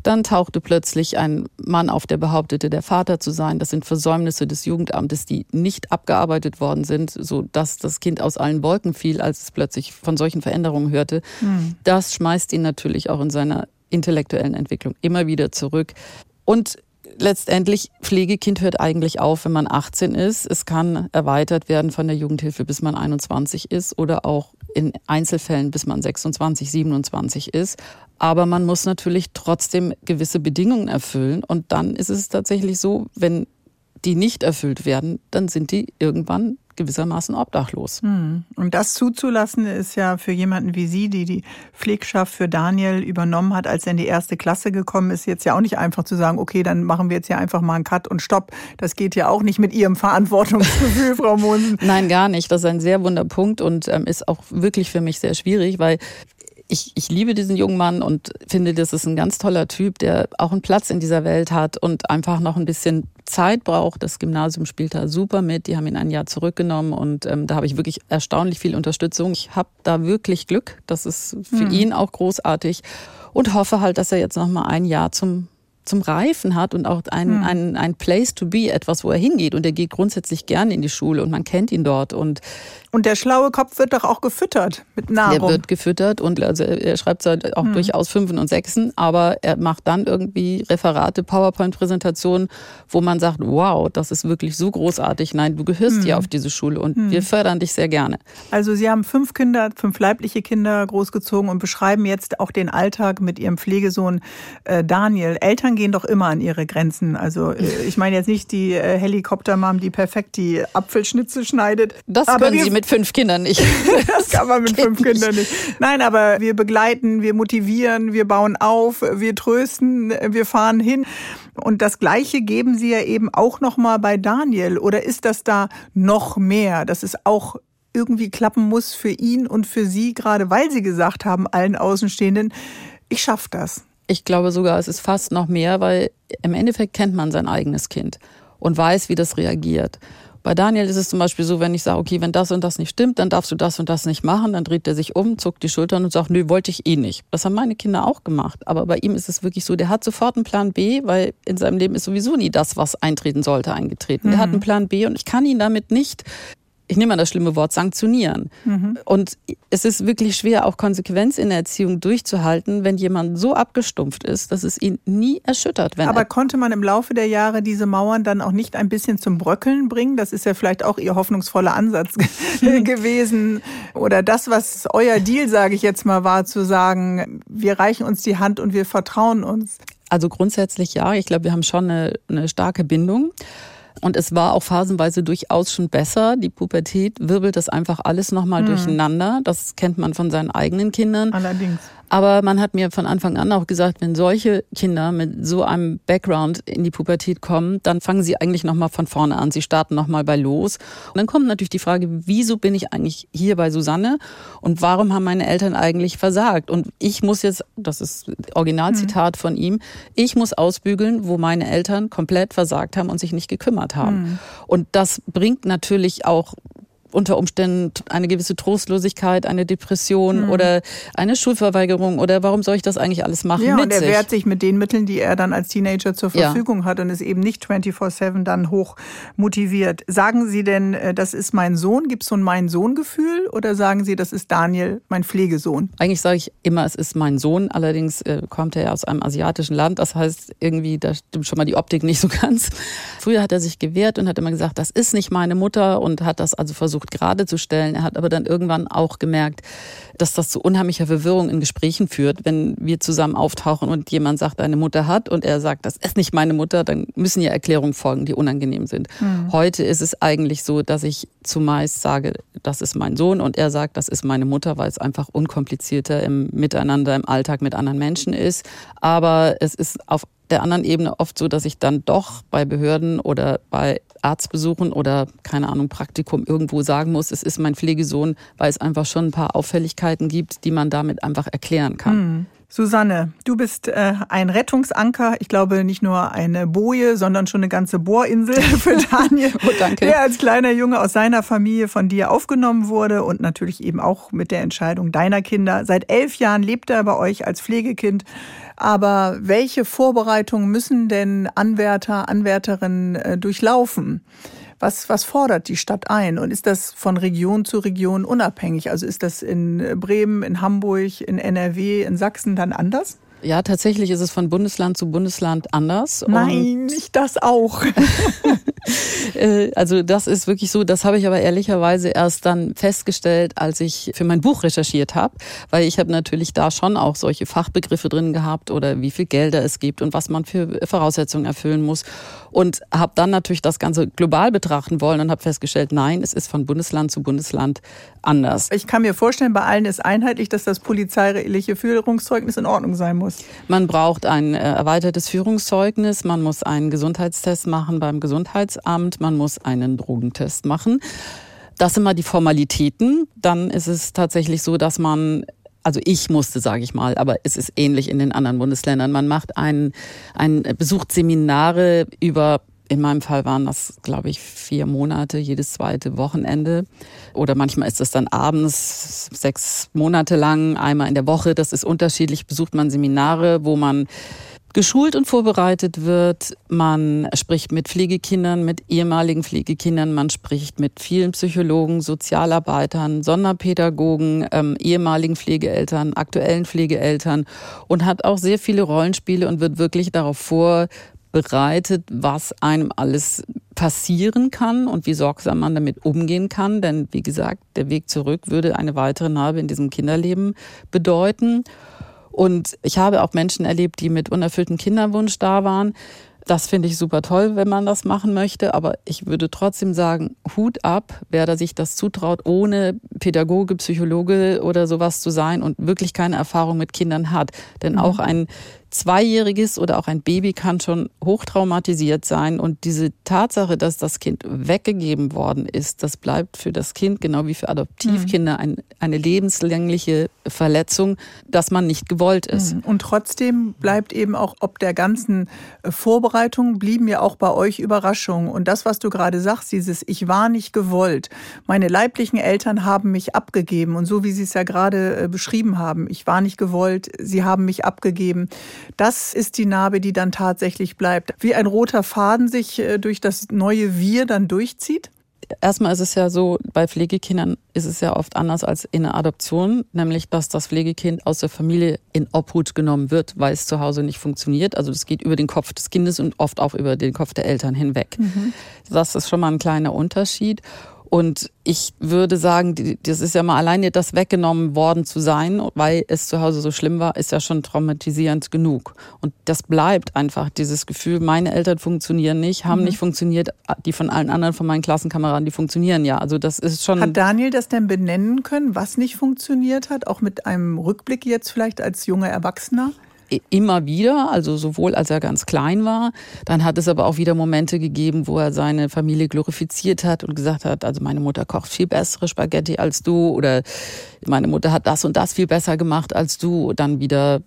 Dann tauchte plötzlich ein Mann auf, der behauptete, der Vater zu sein. Das sind Versäumnisse des Jugendamtes, die nicht abgearbeitet worden sind, so dass das Kind aus allen Wolken fiel, als es plötzlich von solchen Veränderungen hörte. Hm. Das schmeißt ihn natürlich auch in seiner intellektuellen Entwicklung immer wieder zurück. Und letztendlich, Pflegekind hört eigentlich auf, wenn man 18 ist. Es kann erweitert werden von der Jugendhilfe, bis man 21 ist oder auch in Einzelfällen, bis man 26, 27 ist. Aber man muss natürlich trotzdem gewisse Bedingungen erfüllen. Und dann ist es tatsächlich so, wenn die nicht erfüllt werden, dann sind die irgendwann gewissermaßen obdachlos. Hm. Und das zuzulassen ist ja für jemanden wie Sie, die die Pflegschaft für Daniel übernommen hat, als er in die erste Klasse gekommen ist, jetzt ja auch nicht einfach zu sagen, okay, dann machen wir jetzt hier einfach mal einen Cut und Stopp. Das geht ja auch nicht mit Ihrem Verantwortungsgefühl, (laughs) Frau Monsen. Nein, gar nicht. Das ist ein sehr wunder Punkt und ähm, ist auch wirklich für mich sehr schwierig, weil ich, ich liebe diesen jungen Mann und finde, das ist ein ganz toller Typ, der auch einen Platz in dieser Welt hat und einfach noch ein bisschen Zeit braucht. Das Gymnasium spielt da super mit. Die haben ihn ein Jahr zurückgenommen und ähm, da habe ich wirklich erstaunlich viel Unterstützung. Ich habe da wirklich Glück. Das ist für hm. ihn auch großartig und hoffe halt, dass er jetzt noch mal ein Jahr zum zum Reifen hat und auch ein, mhm. ein, ein Place to be, etwas, wo er hingeht. Und er geht grundsätzlich gerne in die Schule und man kennt ihn dort. Und und der schlaue Kopf wird doch auch gefüttert mit Nahrung. Er wird gefüttert und also er schreibt zwar auch hm. durchaus Fünfen und Sechsen, aber er macht dann irgendwie Referate, PowerPoint-Präsentationen, wo man sagt, wow, das ist wirklich so großartig. Nein, du gehörst hm. hier auf diese Schule und hm. wir fördern dich sehr gerne. Also Sie haben fünf Kinder, fünf leibliche Kinder großgezogen und beschreiben jetzt auch den Alltag mit Ihrem Pflegesohn äh, Daniel. Eltern gehen doch immer an ihre Grenzen. Also äh, (laughs) ich meine jetzt nicht die äh, Helikoptermam, die perfekt die Apfelschnitzel schneidet. Das können Sie mit fünf Kindern nicht. (laughs) das kann man mit fünf Kindern nicht. Nein, aber wir begleiten, wir motivieren, wir bauen auf, wir trösten, wir fahren hin. Und das Gleiche geben Sie ja eben auch noch mal bei Daniel. Oder ist das da noch mehr, dass es auch irgendwie klappen muss für ihn und für Sie, gerade weil Sie gesagt haben, allen Außenstehenden, ich schaffe das. Ich glaube sogar, es ist fast noch mehr, weil im Endeffekt kennt man sein eigenes Kind und weiß, wie das reagiert. Bei Daniel ist es zum Beispiel so, wenn ich sage, okay, wenn das und das nicht stimmt, dann darfst du das und das nicht machen, dann dreht er sich um, zuckt die Schultern und sagt, nö, wollte ich eh nicht. Das haben meine Kinder auch gemacht. Aber bei ihm ist es wirklich so, der hat sofort einen Plan B, weil in seinem Leben ist sowieso nie das, was eintreten sollte, eingetreten. Mhm. Der hat einen Plan B und ich kann ihn damit nicht ich nehme mal das schlimme Wort, sanktionieren. Mhm. Und es ist wirklich schwer, auch Konsequenz in der Erziehung durchzuhalten, wenn jemand so abgestumpft ist, dass es ihn nie erschüttert. Aber konnte man im Laufe der Jahre diese Mauern dann auch nicht ein bisschen zum Bröckeln bringen? Das ist ja vielleicht auch Ihr hoffnungsvoller Ansatz (laughs) (laughs) gewesen. Oder das, was euer Deal, sage ich jetzt mal, war, zu sagen, wir reichen uns die Hand und wir vertrauen uns. Also grundsätzlich ja. Ich glaube, wir haben schon eine, eine starke Bindung. Und es war auch phasenweise durchaus schon besser. Die Pubertät wirbelt das einfach alles nochmal hm. durcheinander. Das kennt man von seinen eigenen Kindern. Allerdings. Aber man hat mir von Anfang an auch gesagt, wenn solche Kinder mit so einem Background in die Pubertät kommen, dann fangen sie eigentlich nochmal von vorne an. Sie starten nochmal bei los. Und dann kommt natürlich die Frage, wieso bin ich eigentlich hier bei Susanne und warum haben meine Eltern eigentlich versagt? Und ich muss jetzt, das ist Originalzitat mhm. von ihm, ich muss ausbügeln, wo meine Eltern komplett versagt haben und sich nicht gekümmert haben. Mhm. Und das bringt natürlich auch unter Umständen eine gewisse Trostlosigkeit, eine Depression mhm. oder eine Schulverweigerung oder warum soll ich das eigentlich alles machen? Ja, und er sich? wehrt sich mit den Mitteln, die er dann als Teenager zur Verfügung ja. hat und ist eben nicht 24-7 dann hoch motiviert. Sagen Sie denn, äh, das ist mein Sohn? Gibt es so ein Mein-Sohn-Gefühl oder sagen Sie, das ist Daniel, mein Pflegesohn? Eigentlich sage ich immer, es ist mein Sohn. Allerdings äh, kommt er ja aus einem asiatischen Land. Das heißt, irgendwie, da stimmt schon mal die Optik nicht so (laughs) ganz. Früher hat er sich gewehrt und hat immer gesagt, das ist nicht meine Mutter und hat das also versucht, versucht gerade zu stellen. Er hat aber dann irgendwann auch gemerkt, dass das zu unheimlicher Verwirrung in Gesprächen führt, wenn wir zusammen auftauchen und jemand sagt, deine Mutter hat und er sagt, das ist nicht meine Mutter, dann müssen ja Erklärungen folgen, die unangenehm sind. Mhm. Heute ist es eigentlich so, dass ich zumeist sage, das ist mein Sohn und er sagt, das ist meine Mutter, weil es einfach unkomplizierter im Miteinander, im Alltag mit anderen Menschen ist. Aber es ist auf der anderen Ebene oft so, dass ich dann doch bei Behörden oder bei Arztbesuchen oder keine Ahnung Praktikum irgendwo sagen muss, es ist mein Pflegesohn, weil es einfach schon ein paar Auffälligkeiten gibt, die man damit einfach erklären kann. Mhm. Susanne, du bist äh, ein Rettungsanker. Ich glaube nicht nur eine Boje, sondern schon eine ganze Bohrinsel (laughs) für Daniel, oh, danke. der als kleiner Junge aus seiner Familie von dir aufgenommen wurde und natürlich eben auch mit der Entscheidung deiner Kinder. Seit elf Jahren lebt er bei euch als Pflegekind. Aber welche Vorbereitungen müssen denn Anwärter, Anwärterinnen äh, durchlaufen? Was, was fordert die Stadt ein? Und ist das von Region zu Region unabhängig? Also ist das in Bremen, in Hamburg, in NRW, in Sachsen dann anders? Ja, tatsächlich ist es von Bundesland zu Bundesland anders. Nein, nicht das auch. (laughs) Äh, also das ist wirklich so, das habe ich aber ehrlicherweise erst dann festgestellt, als ich für mein Buch recherchiert habe, weil ich habe natürlich da schon auch solche Fachbegriffe drin gehabt oder wie viel Gelder es gibt und was man für Voraussetzungen erfüllen muss und habe dann natürlich das Ganze global betrachten wollen und habe festgestellt, nein, es ist von Bundesland zu Bundesland anders. Ich kann mir vorstellen, bei allen ist einheitlich, dass das polizeiliche Führungszeugnis in Ordnung sein muss. Man braucht ein äh, erweitertes Führungszeugnis, man muss einen Gesundheitstest machen beim Gesundheitsamt, man muss einen Drogentest machen. Das sind mal die Formalitäten. Dann ist es tatsächlich so, dass man also ich musste, sage ich mal, aber es ist ähnlich in den anderen Bundesländern. Man macht ein, ein besucht Seminare über in meinem Fall waren das, glaube ich, vier Monate, jedes zweite Wochenende. Oder manchmal ist das dann abends, sechs Monate lang, einmal in der Woche. Das ist unterschiedlich. Besucht man Seminare, wo man geschult und vorbereitet wird. Man spricht mit Pflegekindern, mit ehemaligen Pflegekindern, man spricht mit vielen Psychologen, Sozialarbeitern, Sonderpädagogen, ähm, ehemaligen Pflegeeltern, aktuellen Pflegeeltern und hat auch sehr viele Rollenspiele und wird wirklich darauf vorbereitet, was einem alles passieren kann und wie sorgsam man damit umgehen kann. Denn wie gesagt, der Weg zurück würde eine weitere Narbe in diesem Kinderleben bedeuten. Und ich habe auch Menschen erlebt, die mit unerfülltem Kinderwunsch da waren. Das finde ich super toll, wenn man das machen möchte. Aber ich würde trotzdem sagen, Hut ab, wer da sich das zutraut, ohne Pädagoge, Psychologe oder sowas zu sein und wirklich keine Erfahrung mit Kindern hat. Denn mhm. auch ein Zweijähriges oder auch ein Baby kann schon hochtraumatisiert sein. Und diese Tatsache, dass das Kind weggegeben worden ist, das bleibt für das Kind, genau wie für Adoptivkinder, mhm. ein, eine lebenslängliche Verletzung, dass man nicht gewollt ist. Mhm. Und trotzdem bleibt eben auch, ob der ganzen äh, Vorbereitung, blieben ja auch bei euch Überraschungen. Und das, was du gerade sagst, dieses Ich war nicht gewollt. Meine leiblichen Eltern haben mich abgegeben. Und so wie sie es ja gerade äh, beschrieben haben, ich war nicht gewollt, sie haben mich abgegeben. Das ist die Narbe, die dann tatsächlich bleibt. Wie ein roter Faden sich äh, durch das neue Wir dann durchzieht? Erstmal ist es ja so, bei Pflegekindern ist es ja oft anders als in der Adoption, nämlich dass das Pflegekind aus der Familie in Obhut genommen wird, weil es zu Hause nicht funktioniert. Also das geht über den Kopf des Kindes und oft auch über den Kopf der Eltern hinweg. Mhm. Das ist schon mal ein kleiner Unterschied. Und ich würde sagen, das ist ja mal alleine das weggenommen worden zu sein, weil es zu Hause so schlimm war, ist ja schon traumatisierend genug. Und das bleibt einfach dieses Gefühl, meine Eltern funktionieren nicht, haben mhm. nicht funktioniert, die von allen anderen von meinen Klassenkameraden, die funktionieren ja. Also das ist schon. Hat Daniel das denn benennen können, was nicht funktioniert hat, auch mit einem Rückblick jetzt vielleicht als junger Erwachsener? Immer wieder, also sowohl als er ganz klein war. Dann hat es aber auch wieder Momente gegeben, wo er seine Familie glorifiziert hat und gesagt hat, also meine Mutter kocht viel bessere Spaghetti als du oder meine Mutter hat das und das viel besser gemacht als du. Dann wieder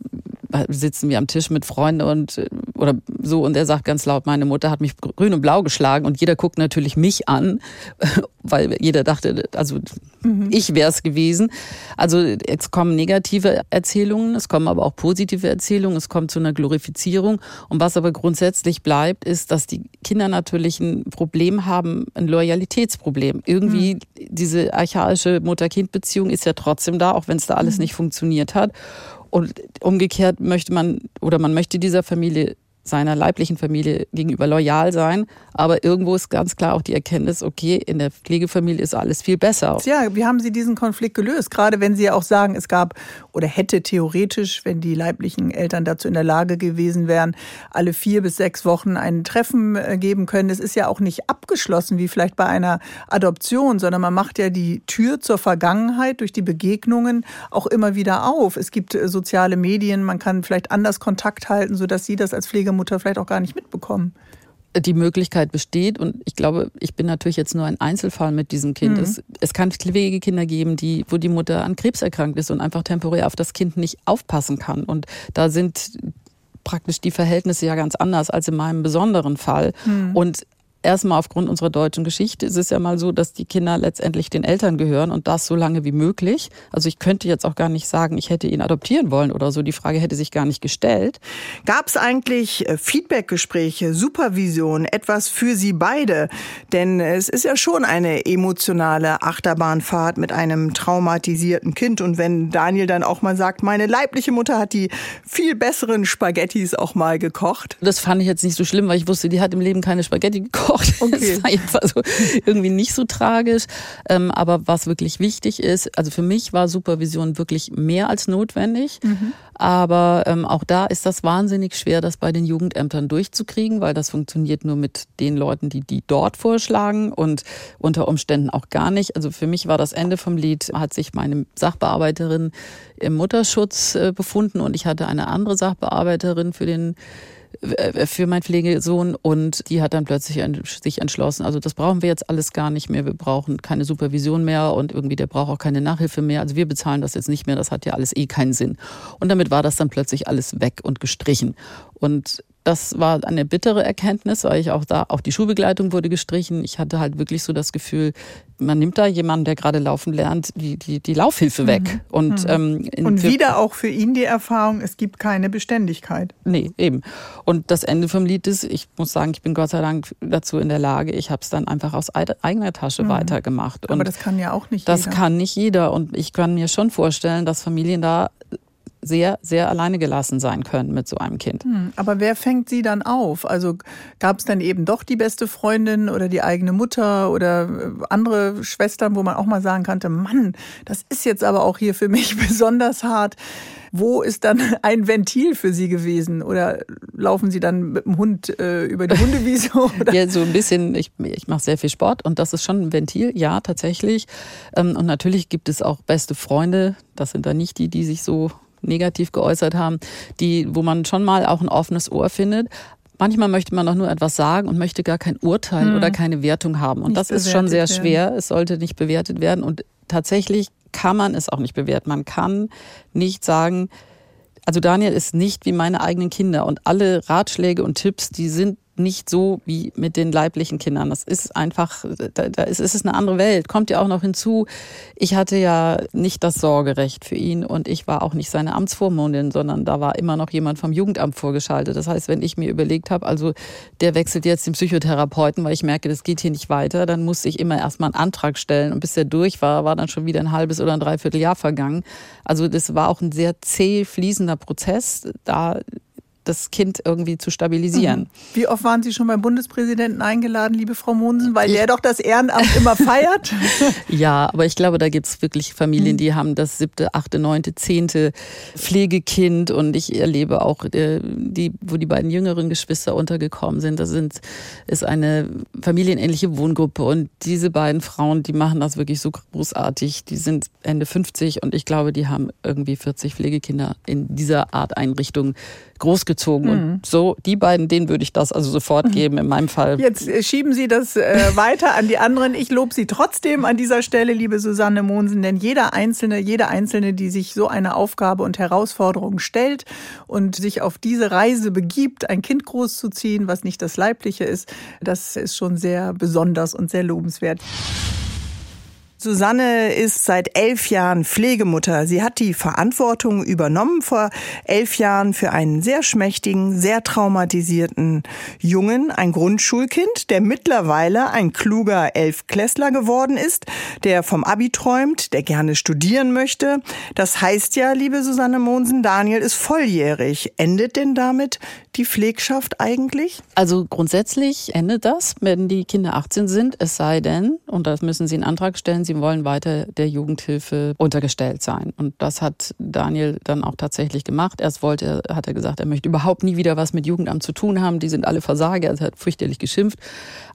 sitzen wir am Tisch mit Freunden und oder so und er sagt ganz laut, meine Mutter hat mich grün und blau geschlagen und jeder guckt natürlich mich an, (laughs) weil jeder dachte, also mhm. ich wäre es gewesen. Also jetzt kommen negative Erzählungen, es kommen aber auch positive Erzählungen, es kommt zu einer Glorifizierung und was aber grundsätzlich bleibt, ist, dass die Kinder natürlich ein Problem haben, ein Loyalitätsproblem. Irgendwie mhm. diese archaische Mutter-Kind-Beziehung ist ja trotzdem da, auch wenn es da alles mhm. nicht funktioniert hat. Und umgekehrt möchte man oder man möchte dieser Familie seiner leiblichen Familie gegenüber loyal sein. Aber irgendwo ist ganz klar auch die Erkenntnis, okay, in der Pflegefamilie ist alles viel besser. Ja, wie haben Sie diesen Konflikt gelöst? Gerade wenn Sie ja auch sagen, es gab oder hätte theoretisch, wenn die leiblichen Eltern dazu in der Lage gewesen wären, alle vier bis sechs Wochen ein Treffen äh, geben können. Es ist ja auch nicht abgeschlossen, wie vielleicht bei einer Adoption, sondern man macht ja die Tür zur Vergangenheit durch die Begegnungen auch immer wieder auf. Es gibt äh, soziale Medien, man kann vielleicht anders Kontakt halten, sodass Sie das als Pflegemutter Mutter vielleicht auch gar nicht mitbekommen. Die Möglichkeit besteht und ich glaube, ich bin natürlich jetzt nur ein Einzelfall mit diesem Kind. Mhm. Es, es kann Pflegekinder geben, die, wo die Mutter an Krebs erkrankt ist und einfach temporär auf das Kind nicht aufpassen kann. Und da sind praktisch die Verhältnisse ja ganz anders als in meinem besonderen Fall. Mhm. Und erstmal aufgrund unserer deutschen Geschichte ist es ja mal so, dass die Kinder letztendlich den Eltern gehören und das so lange wie möglich. Also ich könnte jetzt auch gar nicht sagen, ich hätte ihn adoptieren wollen oder so. Die Frage hätte sich gar nicht gestellt. Gab es eigentlich äh, Feedbackgespräche, Supervision, etwas für Sie beide? Denn es ist ja schon eine emotionale Achterbahnfahrt mit einem traumatisierten Kind. Und wenn Daniel dann auch mal sagt, meine leibliche Mutter hat die viel besseren Spaghettis auch mal gekocht. Das fand ich jetzt nicht so schlimm, weil ich wusste, die hat im Leben keine Spaghetti gekocht gekocht. (laughs) Okay. Das war jetzt also irgendwie nicht so tragisch. Ähm, aber was wirklich wichtig ist, also für mich war Supervision wirklich mehr als notwendig. Mhm. Aber ähm, auch da ist das wahnsinnig schwer, das bei den Jugendämtern durchzukriegen, weil das funktioniert nur mit den Leuten, die die dort vorschlagen und unter Umständen auch gar nicht. Also für mich war das Ende vom Lied, hat sich meine Sachbearbeiterin im Mutterschutz äh, befunden und ich hatte eine andere Sachbearbeiterin für den für meinen Pflegesohn und die hat dann plötzlich sich entschlossen, also das brauchen wir jetzt alles gar nicht mehr, wir brauchen keine Supervision mehr und irgendwie der braucht auch keine Nachhilfe mehr, also wir bezahlen das jetzt nicht mehr, das hat ja alles eh keinen Sinn. Und damit war das dann plötzlich alles weg und gestrichen. Und Das war eine bittere Erkenntnis, weil ich auch da, auch die Schulbegleitung wurde gestrichen. Ich hatte halt wirklich so das Gefühl, man nimmt da jemanden, der gerade laufen lernt, die, die, die Laufhilfe weg. Mhm. Und, mhm. ähm, Und wieder auch für ihn die Erfahrung, es gibt keine Beständigkeit. Nee, eben. Und das Ende vom Lied ist, ich muss sagen, ich bin Gott sei Dank dazu in der Lage, ich habe es dann einfach aus eigener Tasche mhm. weitergemacht. Und Aber das kann ja auch nicht das jeder. Das kann nicht jeder. Und ich kann mir schon vorstellen, dass Familien da sehr, sehr alleine gelassen sein können mit so einem Kind. Hm, aber wer fängt sie dann auf? Also gab es dann eben doch die beste Freundin oder die eigene Mutter oder äh, andere Schwestern, wo man auch mal sagen konnte, Mann, das ist jetzt aber auch hier für mich (laughs) besonders hart. Wo ist dann (laughs) ein Ventil für Sie gewesen? Oder laufen Sie dann mit dem Hund äh, über die Hundewiese? (laughs) Oder? Ja, so ein bisschen. Ich, ich mache sehr viel Sport und das ist schon ein Ventil, ja, tatsächlich. Ähm, und natürlich gibt es auch beste Freunde. Das sind dann nicht die, die sich so negativ geäußert haben, die, wo man schon mal auch ein offenes Ohr findet. Manchmal möchte man auch nur etwas sagen und möchte gar kein Urteil hm. oder keine Wertung haben. Und nicht das ist schon sehr schwer. Werden. Es sollte nicht bewertet werden. Und tatsächlich kann man es auch nicht bewerten. Man kann nicht sagen, also Daniel ist nicht wie meine eigenen Kinder und alle Ratschläge und Tipps, die sind nicht so wie mit den leiblichen Kindern. Das ist einfach, da, da ist, ist es eine andere Welt. Kommt ja auch noch hinzu, ich hatte ja nicht das Sorgerecht für ihn und ich war auch nicht seine Amtsvormundin, sondern da war immer noch jemand vom Jugendamt vorgeschaltet. Das heißt, wenn ich mir überlegt habe, also der wechselt jetzt den Psychotherapeuten, weil ich merke, das geht hier nicht weiter, dann musste ich immer erstmal einen Antrag stellen und bis der durch war, war dann schon wieder ein halbes oder ein Dreivierteljahr vergangen. Also das war auch ein sehr zäh fließender Prozess, da das Kind irgendwie zu stabilisieren. Mhm. Wie oft waren Sie schon beim Bundespräsidenten eingeladen, liebe Frau Monsen, weil der doch das Ehrenamt immer feiert? (laughs) ja, aber ich glaube, da gibt es wirklich Familien, mhm. die haben das siebte, achte, neunte, zehnte Pflegekind und ich erlebe auch, äh, die, wo die beiden jüngeren Geschwister untergekommen sind. Das sind, ist eine familienähnliche Wohngruppe und diese beiden Frauen, die machen das wirklich so großartig. Die sind Ende 50 und ich glaube, die haben irgendwie 40 Pflegekinder in dieser Art Einrichtung großgezogen. Mhm. Und so, die beiden, denen würde ich das also sofort (laughs) geben, in meinem Fall. Jetzt äh, schieben Sie das äh, weiter an die anderen. Ich lobe Sie trotzdem an dieser Stelle, liebe Susanne Monsen, denn jeder Einzelne, jede Einzelne, die sich so eine Aufgabe und Herausforderung stellt und sich auf diese Reise begibt, ein Kind großzuziehen, was nicht das Leibliche ist, das ist schon sehr besonders und sehr lobenswert. Susanne ist seit elf Jahren Pflegemutter. Sie hat die Verantwortung übernommen vor elf Jahren für einen sehr schmächtigen, sehr traumatisierten Jungen, ein Grundschulkind, der mittlerweile ein kluger Elfklässler geworden ist, der vom Abi träumt, der gerne studieren möchte. Das heißt ja, liebe Susanne Monsen, Daniel ist volljährig. Endet denn damit die Pflegschaft eigentlich? Also grundsätzlich endet das, wenn die Kinder 18 sind, es sei denn, und das müssen sie einen Antrag stellen, sie wollen weiter der Jugendhilfe untergestellt sein. Und das hat Daniel dann auch tatsächlich gemacht. Erst wollte, hat er gesagt, er möchte überhaupt nie wieder was mit Jugendamt zu tun haben. Die sind alle Versager. Er hat fürchterlich geschimpft.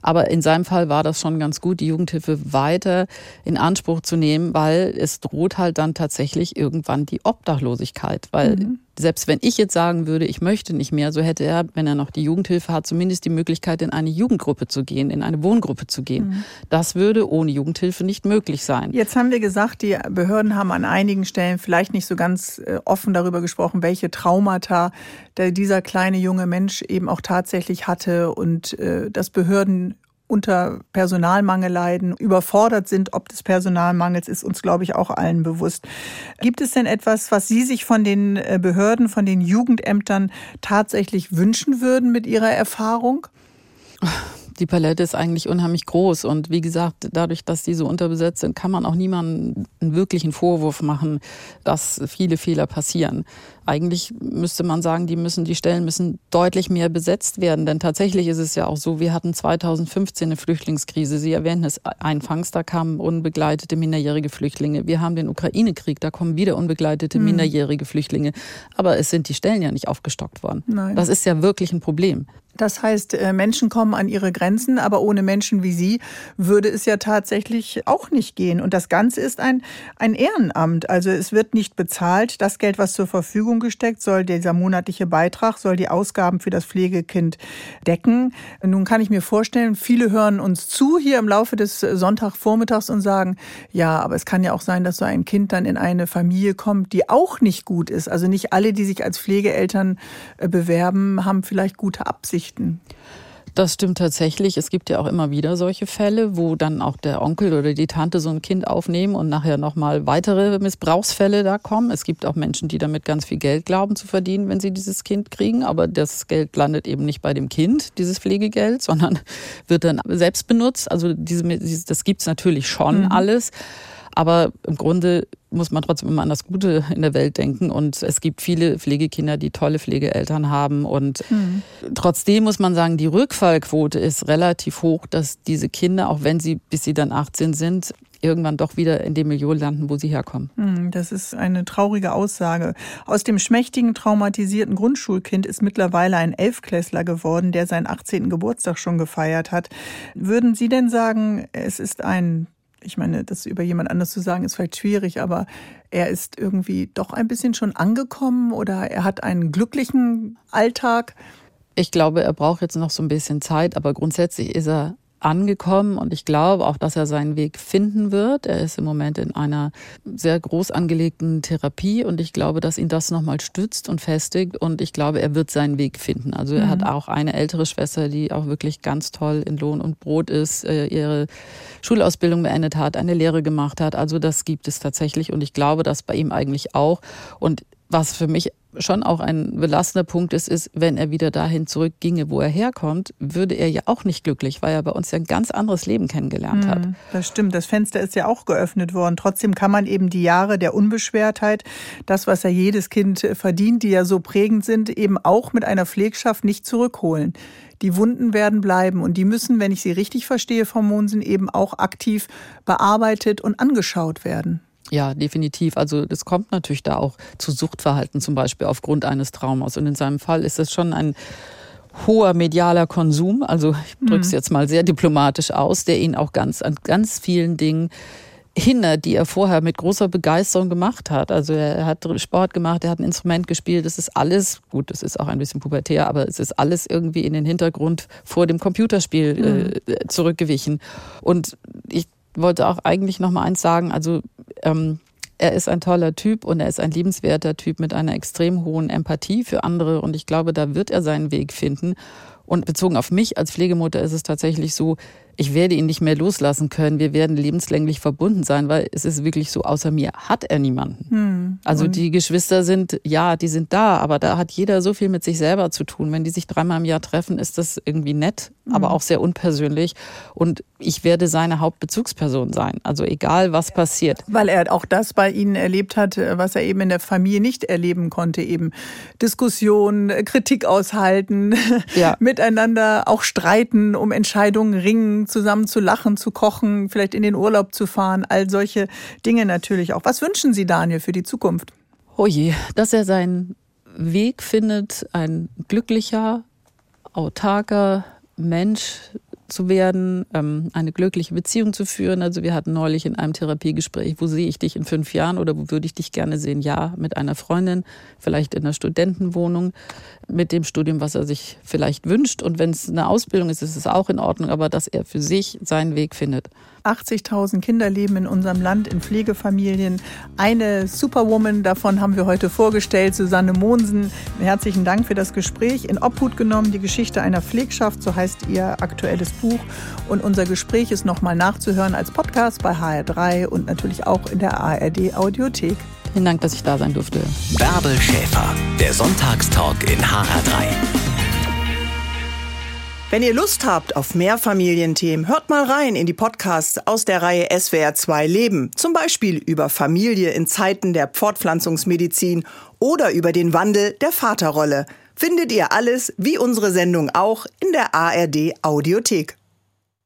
Aber in seinem Fall war das schon ganz gut, die Jugendhilfe weiter in Anspruch zu nehmen, weil es droht halt dann tatsächlich irgendwann die Obdachlosigkeit. Weil mhm selbst wenn ich jetzt sagen würde, ich möchte nicht mehr, so hätte er, wenn er noch die Jugendhilfe hat, zumindest die Möglichkeit, in eine Jugendgruppe zu gehen, in eine Wohngruppe zu gehen. Mhm. Das würde ohne Jugendhilfe nicht möglich sein. Jetzt haben wir gesagt, die Behörden haben an einigen Stellen vielleicht nicht so ganz äh, offen darüber gesprochen, welche Traumata dieser kleine junge Mensch eben auch tatsächlich hatte und äh, dass Behörden unter Personalmangel leiden, überfordert sind, ob des Personalmangels, ist uns, glaube ich, auch allen bewusst. Gibt es denn etwas, was Sie sich von den äh, Behörden, von den Jugendämtern tatsächlich wünschen würden mit Ihrer Erfahrung? (laughs) die Palette ist eigentlich unheimlich groß. Und wie gesagt, dadurch, dass die so unterbesetzt sind, kann man auch niemandem einen wirklichen Vorwurf machen, dass viele Fehler passieren. Eigentlich müsste man sagen, die müssen, die Stellen müssen deutlich mehr besetzt werden. Denn tatsächlich ist es ja auch so, wir hatten 2015 eine Flüchtlingskrise. Sie erwähnten es einfangs, da kamen unbegleitete minderjährige Flüchtlinge. Wir haben den Ukraine-Krieg, da kommen wieder unbegleitete hm. minderjährige Flüchtlinge. Aber es sind die Stellen ja nicht aufgestockt worden. Nein. Das ist ja wirklich ein Problem. Das heißt, äh, Menschen kommen an ihre Grenzen aber ohne Menschen wie Sie würde es ja tatsächlich auch nicht gehen. Und das Ganze ist ein, ein Ehrenamt. Also es wird nicht bezahlt. Das Geld, was zur Verfügung gesteckt, soll dieser monatliche Beitrag, soll die Ausgaben für das Pflegekind decken. Nun kann ich mir vorstellen, viele hören uns zu hier im Laufe des Sonntagvormittags und sagen, ja, aber es kann ja auch sein, dass so ein Kind dann in eine Familie kommt, die auch nicht gut ist. Also nicht alle, die sich als Pflegeeltern äh, bewerben, haben vielleicht gute Absichten. Das stimmt tatsächlich. Es gibt ja auch immer wieder solche Fälle, wo dann auch der Onkel oder die Tante so ein Kind aufnehmen und nachher nochmal weitere Missbrauchsfälle da kommen. Es gibt auch Menschen, die damit ganz viel Geld glauben zu verdienen, wenn sie dieses Kind kriegen. Aber das Geld landet eben nicht bei dem Kind, dieses Pflegegeld, sondern (laughs) wird dann selbst benutzt. Also diese, das gibt's natürlich schon mhm. alles. Aber im Grunde muss man trotzdem immer an das Gute in der Welt denken. Und es gibt viele Pflegekinder, die tolle Pflegeeltern haben. Und mhm. trotzdem muss man sagen, die Rückfallquote ist relativ hoch, dass diese Kinder, auch wenn sie, bis sie dann 18 sind, irgendwann doch wieder in dem Milieu landen, wo sie herkommen. Hm, das ist eine traurige Aussage. Aus dem schmächtigen, traumatisierten Grundschulkind ist mittlerweile ein Elfklässler geworden, der seinen 18. Geburtstag schon gefeiert hat. Würden Sie denn sagen, es ist ein ich meine, das über jemand anders zu sagen, ist vielleicht schwierig, aber er ist irgendwie doch ein bisschen schon angekommen oder er hat einen glücklichen Alltag. Ich glaube, er braucht jetzt noch so ein bisschen Zeit, aber grundsätzlich ist er angekommen und ich glaube auch, dass er seinen Weg finden wird. Er ist im Moment in einer sehr groß angelegten Therapie und ich glaube, dass ihn das nochmal stützt und festigt und ich glaube, er wird seinen Weg finden. Also er mhm. hat auch eine ältere Schwester, die auch wirklich ganz toll in Lohn und Brot ist, äh, ihre Schulausbildung beendet hat, eine Lehre gemacht hat. Also das gibt es tatsächlich und ich glaube, dass bei ihm eigentlich auch. Und was für mich schon auch ein belastender Punkt ist, ist, wenn er wieder dahin zurückginge, wo er herkommt, würde er ja auch nicht glücklich, weil er bei uns ja ein ganz anderes Leben kennengelernt hat. Hm, das stimmt. Das Fenster ist ja auch geöffnet worden. Trotzdem kann man eben die Jahre der Unbeschwertheit, das, was ja jedes Kind verdient, die ja so prägend sind, eben auch mit einer Pflegschaft nicht zurückholen. Die Wunden werden bleiben und die müssen, wenn ich sie richtig verstehe, Frau Monsen, eben auch aktiv bearbeitet und angeschaut werden. Ja, definitiv. Also das kommt natürlich da auch zu Suchtverhalten zum Beispiel aufgrund eines Traumas. Und in seinem Fall ist es schon ein hoher medialer Konsum, also ich drücke es mhm. jetzt mal sehr diplomatisch aus, der ihn auch ganz an ganz vielen Dingen hindert, die er vorher mit großer Begeisterung gemacht hat. Also er hat Sport gemacht, er hat ein Instrument gespielt, das ist alles, gut, das ist auch ein bisschen pubertär, aber es ist alles irgendwie in den Hintergrund vor dem Computerspiel mhm. äh, zurückgewichen. Und ich wollte auch eigentlich noch mal eins sagen, also ähm, er ist ein toller Typ und er ist ein liebenswerter Typ mit einer extrem hohen Empathie für andere und ich glaube, da wird er seinen Weg finden. Und bezogen auf mich als Pflegemutter ist es tatsächlich so, ich werde ihn nicht mehr loslassen können. Wir werden lebenslänglich verbunden sein, weil es ist wirklich so, außer mir hat er niemanden. Hm. Also die Geschwister sind, ja, die sind da, aber da hat jeder so viel mit sich selber zu tun. Wenn die sich dreimal im Jahr treffen, ist das irgendwie nett, hm. aber auch sehr unpersönlich. Und ich werde seine Hauptbezugsperson sein. Also egal, was passiert. Weil er auch das bei Ihnen erlebt hat, was er eben in der Familie nicht erleben konnte. Eben Diskussionen, Kritik aushalten, ja. (laughs) miteinander auch streiten, um Entscheidungen ringen zusammen zu lachen, zu kochen, vielleicht in den Urlaub zu fahren, all solche Dinge natürlich auch. Was wünschen Sie, Daniel, für die Zukunft? Oh je, dass er seinen Weg findet, ein glücklicher, autarker Mensch zu werden, ähm, eine glückliche Beziehung zu führen. Also wir hatten neulich in einem Therapiegespräch, wo sehe ich dich in fünf Jahren oder wo würde ich dich gerne sehen? Ja, mit einer Freundin, vielleicht in einer Studentenwohnung, mit dem Studium, was er sich vielleicht wünscht. Und wenn es eine Ausbildung ist, ist es auch in Ordnung, aber dass er für sich seinen Weg findet. 80.000 Kinder leben in unserem Land in Pflegefamilien. Eine Superwoman, davon haben wir heute vorgestellt, Susanne Mohnsen. Herzlichen Dank für das Gespräch. In Obhut genommen, die Geschichte einer Pflegschaft, so heißt ihr aktuelles Buch. Und unser Gespräch ist nochmal nachzuhören als Podcast bei HR3 und natürlich auch in der ARD Audiothek. Vielen Dank, dass ich da sein durfte. Bärbel Schäfer, der Sonntagstalk in HR3. Wenn ihr Lust habt auf mehr Familienthemen, hört mal rein in die Podcasts aus der Reihe SWR 2 Leben. Zum Beispiel über Familie in Zeiten der Fortpflanzungsmedizin oder über den Wandel der Vaterrolle. Findet ihr alles, wie unsere Sendung auch, in der ARD Audiothek.